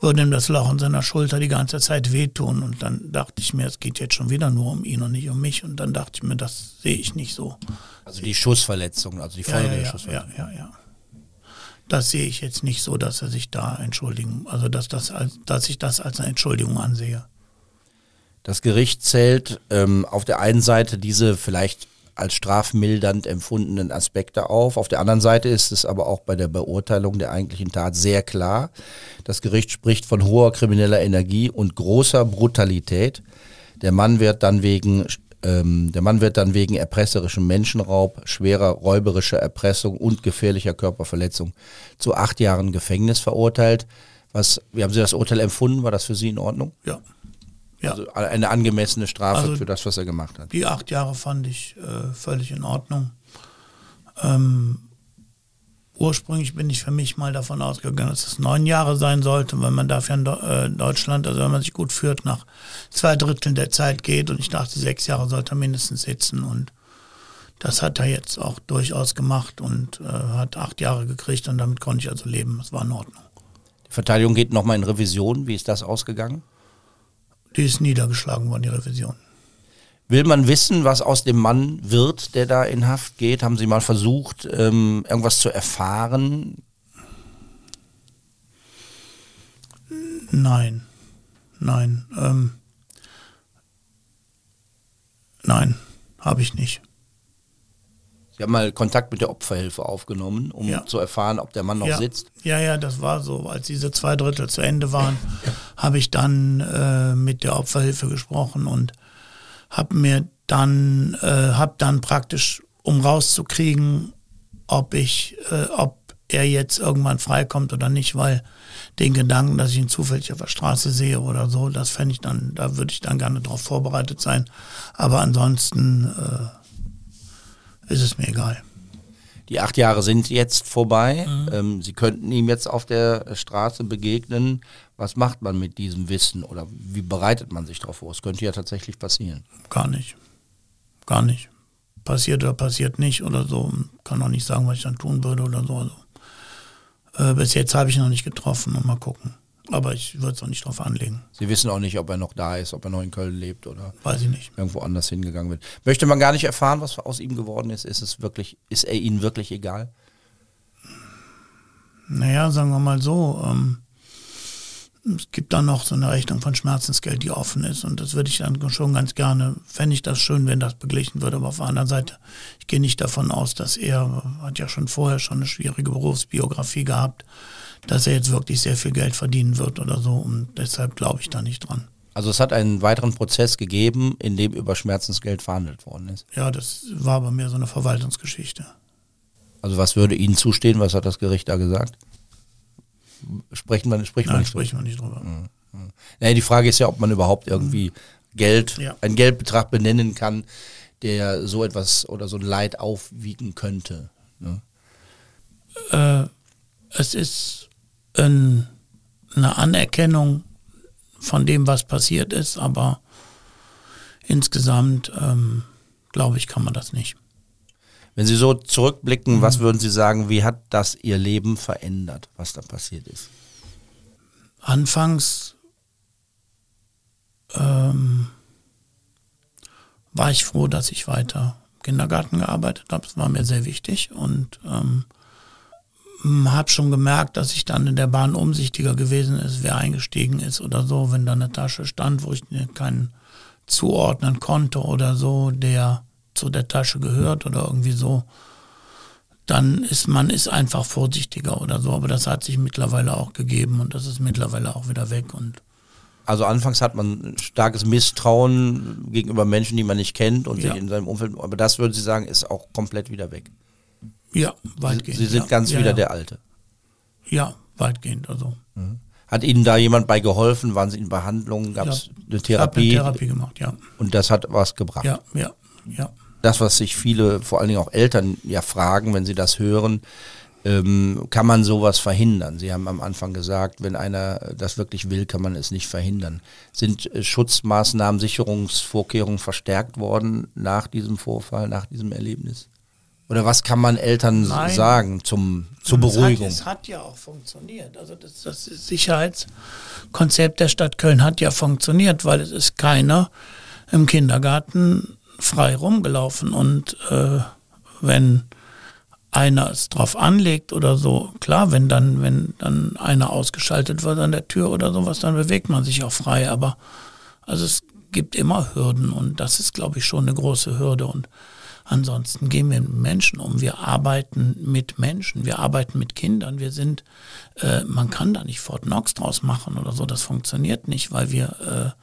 würde ihm das Loch in seiner Schulter die ganze Zeit wehtun. Und dann dachte ich mir, es geht jetzt schon wieder nur um ihn und nicht um mich. Und dann dachte ich mir, das sehe ich nicht so. Also die Schussverletzung, also die Folge ja, ja, der ja, Schussverletzung. Ja, ja, ja. Das sehe ich jetzt nicht so, dass er sich da entschuldigen, also dass, das als, dass ich das als eine Entschuldigung ansehe. Das Gericht zählt ähm, auf der einen Seite diese vielleicht als strafmildernd empfundenen Aspekte auf. Auf der anderen Seite ist es aber auch bei der Beurteilung der eigentlichen Tat sehr klar. Das Gericht spricht von hoher krimineller Energie und großer Brutalität. Der Mann wird dann wegen ähm, der Mann wird dann wegen erpresserischem Menschenraub, schwerer räuberischer Erpressung und gefährlicher Körperverletzung zu acht Jahren Gefängnis verurteilt. Was, wie haben Sie das Urteil empfunden? War das für Sie in Ordnung? Ja. Ja. Also eine angemessene Strafe Also für das, was er gemacht hat. Die acht Jahre fand ich äh, völlig in Ordnung. Ähm, ursprünglich bin ich für mich mal davon ausgegangen, dass es neun Jahre sein sollte, weil man dafür in äh, Deutschland, also wenn man sich gut führt, nach zwei Dritteln der Zeit geht. Und ich dachte, sechs Jahre sollte er mindestens sitzen. Und das hat er jetzt auch durchaus gemacht und äh, hat acht Jahre gekriegt und damit konnte ich also leben. Das war in Ordnung. Die Verteidigung geht nochmal in Revision. Wie ist das ausgegangen? Die ist niedergeschlagen worden, die Revision. Will man wissen, was aus dem Mann wird, der da in Haft geht? Haben Sie mal versucht, ähm, irgendwas zu erfahren? Nein, nein, ähm, nein, habe ich nicht. Sie haben mal Kontakt mit der Opferhilfe aufgenommen, um Ja. zu erfahren, ob der Mann noch ja, sitzt. Ja, ja, das war so. Als diese zwei Drittel zu Ende waren, habe ich dann äh, mit der Opferhilfe gesprochen und habe mir dann, äh, habe dann praktisch, um rauszukriegen, ob ich, äh, ob er jetzt irgendwann freikommt oder nicht, weil den Gedanken, dass ich ihn zufällig auf der Straße sehe oder so, das fände ich dann, da würde ich dann gerne darauf vorbereitet sein. Aber ansonsten äh, ist es mir egal. Die acht Jahre sind jetzt vorbei. Mhm. Ähm, Sie könnten ihm jetzt auf der Straße begegnen. Was macht man mit diesem Wissen oder wie bereitet man sich darauf vor? Es könnte ja tatsächlich passieren. Gar nicht. Gar nicht. Passiert oder passiert nicht oder so. Kann auch nicht sagen, was ich dann tun würde oder so. Also, äh, bis jetzt habe ich noch nicht getroffen und mal gucken. Aber ich würde es auch nicht drauf anlegen. Sie wissen auch nicht, ob er noch da ist, ob er noch in Köln lebt oder Weiß ich nicht. irgendwo anders hingegangen wird. Möchte man gar nicht erfahren, was aus ihm geworden ist? Ist es wirklich, ist er Ihnen wirklich egal? Naja, sagen wir mal so. Ähm, es gibt dann noch so eine Rechnung von Schmerzensgeld, die offen ist. Und das würde ich dann schon ganz gerne, fände ich das schön, wenn das beglichen würde. Aber auf der anderen Seite, ich gehe nicht davon aus, dass er, hat ja schon vorher schon eine schwierige Berufsbiografie gehabt, dass er jetzt wirklich sehr viel Geld verdienen wird oder so. Und deshalb glaube ich da nicht dran. Also es hat einen weiteren Prozess gegeben, in dem über Schmerzensgeld verhandelt worden ist. Ja, das war bei mir so eine Verwaltungsgeschichte. Also was würde Ihnen zustehen? Was hat das Gericht da gesagt? Sprechen wir, spricht man Nein, nicht drüber. sprechen wir nicht drüber. Naja, die Frage ist ja, ob man überhaupt irgendwie Geld, Ja. einen Geldbetrag benennen kann, der so etwas oder so ein Leid aufwiegen könnte. Ne? äh, es ist eine Anerkennung von dem, was passiert ist, aber insgesamt ähm, glaube ich, kann man das nicht. Wenn Sie so zurückblicken, was würden Sie sagen, wie hat das Ihr Leben verändert, was da passiert ist? Anfangs ähm, war ich froh, dass ich weiter im Kindergarten gearbeitet habe. Das war mir sehr wichtig und ähm, habe schon gemerkt, dass ich dann in der Bahn umsichtiger gewesen ist, wer eingestiegen ist oder so, wenn da eine Tasche stand, wo ich keinen zuordnen konnte oder so, der zu der Tasche gehört oder irgendwie so, dann ist man ist einfach vorsichtiger oder so. Aber das hat sich mittlerweile auch gegeben und das ist mittlerweile auch wieder weg und Also anfangs hat man starkes Misstrauen gegenüber Menschen, die man nicht kennt und Ja. sich in seinem Umfeld, aber das würden Sie sagen, ist auch komplett wieder weg. Ja, weitgehend. Sie sind ja. ganz ja, wieder ja. der Alte. Ja, weitgehend. Also Hat Ihnen da jemand bei geholfen? Waren Sie in Behandlung? Gab es eine ich habe Therapie? eine Therapie gemacht, ja. Und das hat was gebracht. Ja, ja, ja. Das, was sich viele, vor allen Dingen auch Eltern ja fragen, wenn sie das hören, ähm, kann man sowas verhindern? Sie haben am Anfang gesagt, wenn einer das wirklich will, kann man es nicht verhindern. Sind äh, Schutzmaßnahmen, Sicherungsvorkehrungen verstärkt worden nach diesem Vorfall, nach diesem Erlebnis? Oder was kann man Eltern Nein. sagen zum, zur Beruhigung? Es hat, hat, ja auch funktioniert. Also das, das Sicherheitskonzept der Stadt Köln hat ja funktioniert, weil es ist keiner im Kindergarten frei rumgelaufen. Und äh, wenn einer es drauf anlegt oder so, klar, wenn dann, wenn dann einer ausgeschaltet wird an der Tür oder sowas, dann bewegt man sich auch frei. Aber also es gibt immer Hürden und das ist, glaube ich, schon eine große Hürde. Und ansonsten gehen wir mit Menschen um. Wir arbeiten mit Menschen, wir arbeiten mit Kindern. Wir sind, äh, man kann da nicht Fort Knox draus machen oder so. Das funktioniert nicht, weil wir äh,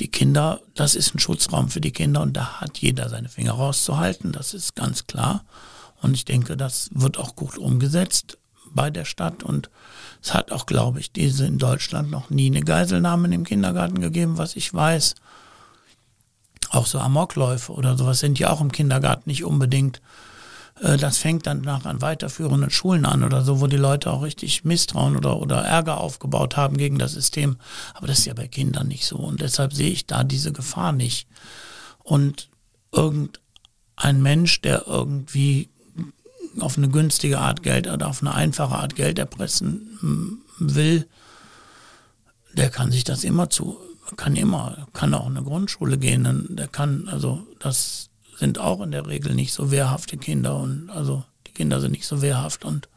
die Kinder, das ist ein Schutzraum für die Kinder und da hat jeder seine Finger rauszuhalten. Das ist ganz klar. Und ich denke, das wird auch gut umgesetzt bei der Stadt. Und es hat auch, glaube ich, diese in Deutschland noch nie eine Geiselnahme im Kindergarten gegeben, was ich weiß. Auch so Amokläufe oder sowas sind ja auch im Kindergarten nicht unbedingt. Äh, das fängt dann nach an weiterführenden Schulen an oder so, wo die Leute auch richtig Misstrauen oder, oder Ärger aufgebaut haben gegen das System. Aber das ist ja bei Kindern nicht so. Und deshalb sehe ich da diese Gefahr nicht. Und irgendein Mensch, der irgendwie auf eine günstige Art Geld oder auf eine einfache Art Geld erpressen will, der kann sich das immer zu, kann immer, kann auch in eine Grundschule gehen. Der kann, also das sind auch in der Regel nicht so wehrhafte Kinder und also die Kinder sind nicht so wehrhaft und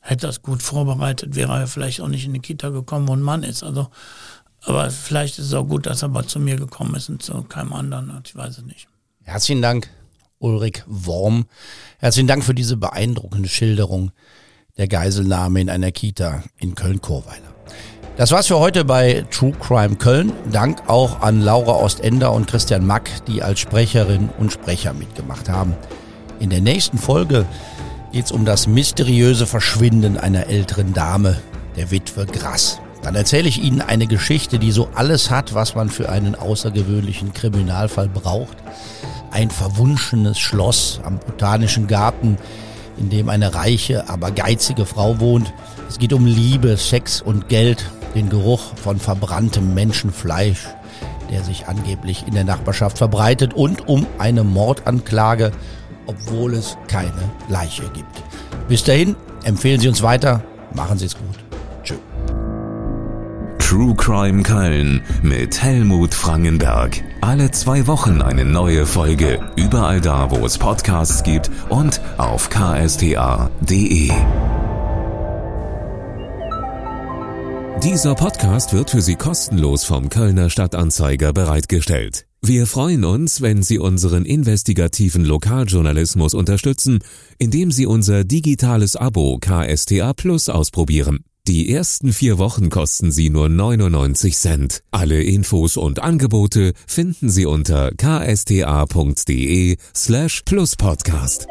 hätte das gut vorbereitet, wäre er vielleicht auch nicht in die Kita gekommen, wo ein Mann ist. Also, aber vielleicht ist es auch gut, dass er mal zu mir gekommen ist und zu keinem anderen. Ich weiß es nicht. Herzlichen Dank. Ulrich Worm. Herzlichen Dank für diese beeindruckende Schilderung der Geiselnahme in einer Kita in Köln-Korweiler. Das war's für heute bei True Crime Köln. Dank auch an Laura Ostender und Christian Mack, die als Sprecherin und Sprecher mitgemacht haben. In der nächsten Folge geht's um das mysteriöse Verschwinden einer älteren Dame, der Witwe Grass. Dann erzähle ich Ihnen eine Geschichte, die so alles hat, was man für einen außergewöhnlichen Kriminalfall braucht ein verwunschenes Schloss am Botanischen Garten, in dem eine reiche, aber geizige Frau wohnt. Es geht um Liebe, Sex und Geld, den Geruch von verbranntem Menschenfleisch, der sich angeblich in der Nachbarschaft verbreitet und um eine Mordanklage, obwohl es keine Leiche gibt. Bis dahin, empfehlen Sie uns weiter, machen Sie es gut. Tschüss. True Crime Köln mit Helmut Frangenberg. Alle zwei Wochen eine neue Folge. Überall da, wo es Podcasts gibt und auf ksta.de. Dieser Podcast wird für Sie kostenlos vom Kölner Stadtanzeiger bereitgestellt. Wir freuen uns, wenn Sie unseren investigativen Lokaljournalismus unterstützen, indem Sie unser digitales Abo KSTA Plus ausprobieren. Die ersten vier Wochen kosten Sie nur 99 Cent. Alle Infos und Angebote finden Sie unter ksta.de slash pluspodcast.